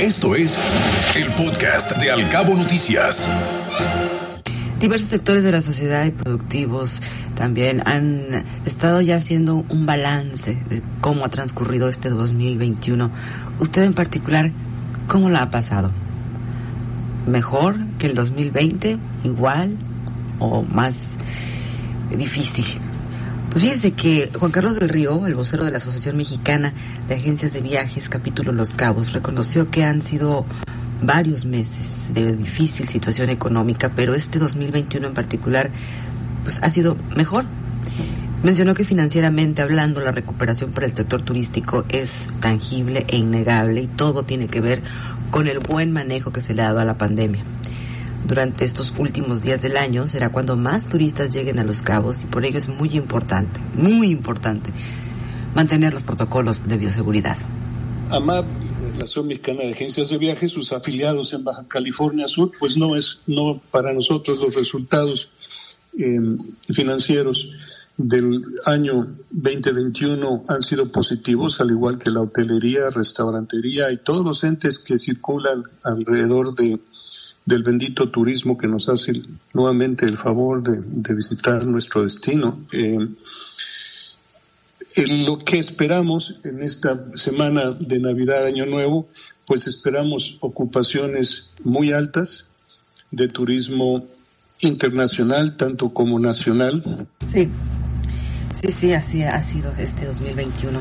Esto es el podcast de Alcabo Noticias. Diversos sectores de la sociedad y productivos también han estado ya haciendo un balance de cómo ha transcurrido este 2021. Usted en particular, ¿cómo la ha pasado? ¿Mejor que el 2020? ¿Igual? ¿O más difícil? Pues fíjese que Juan Carlos del Río, el vocero de la Asociación Mexicana de Agencias de Viajes, capítulo Los Cabos, reconoció que han sido varios meses de difícil situación económica, pero este 2021 en particular pues ha sido mejor. Mencionó que financieramente hablando la recuperación para el sector turístico es tangible e innegable y todo tiene que ver con el buen manejo que se le ha dado a la pandemia. Durante estos últimos días del año será cuando más turistas lleguen a Los Cabos y por ello es muy importante, muy importante mantener los protocolos de bioseguridad. AMAP, la Asociación Mexicana de Agencias de Viajes, sus afiliados en Baja California Sur, pues no es, no para nosotros los resultados eh, financieros del año 2021 han sido positivos, al igual que la hotelería, restaurantería y todos los entes que circulan alrededor de del bendito turismo que nos hace nuevamente el favor de, visitar nuestro destino. Eh, lo que esperamos en esta semana de Navidad, Año Nuevo, pues esperamos ocupaciones muy altas de turismo internacional, tanto como nacional. Sí, sí, sí, así ha sido este 2021.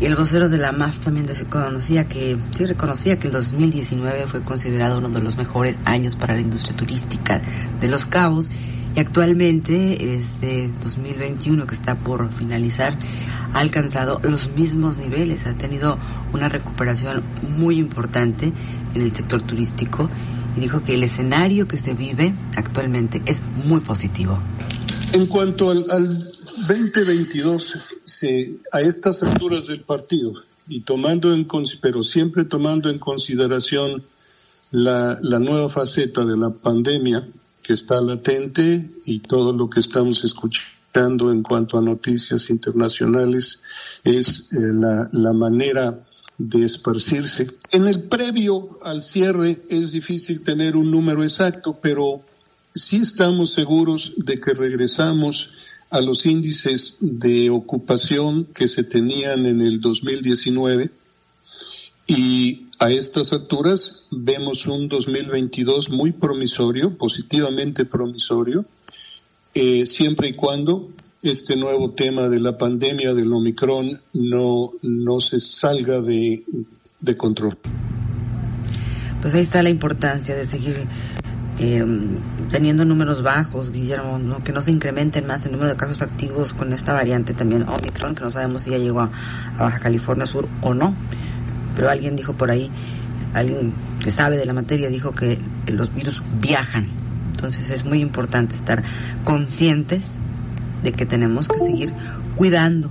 Y el vocero de la MAF también conocía que, sí reconocía que el 2019 fue considerado uno de los mejores años para la industria turística de Los Cabos. Y actualmente este 2021 que está por finalizar ha alcanzado los mismos niveles, ha tenido una recuperación muy importante en el sector turístico. Y dijo que el escenario que se vive actualmente es muy positivo. En cuanto al 2022, se, a estas alturas del partido, y tomando en, pero siempre tomando en consideración la, la nueva faceta de la pandemia que está latente y todo lo que estamos escuchando en cuanto a noticias internacionales es eh, la, la manera de esparcirse. En el previo al cierre es difícil tener un número exacto, pero sí estamos seguros de que regresamos a los índices de ocupación que se tenían en el 2019 y a estas alturas vemos un 2022 muy promisorio, positivamente promisorio, eh, siempre y cuando este nuevo tema de la pandemia del Omicron no, no se salga de, de control. Pues ahí está la importancia de seguir eh, teniendo números bajos, Guillermo, ¿no? que no se incrementen más el número de casos activos con esta variante también Omicron, que no sabemos si ya llegó a, Baja California Sur o no. Pero alguien dijo por ahí, alguien que sabe de la materia dijo que los virus viajan. Entonces es muy importante estar conscientes de que tenemos que seguir cuidando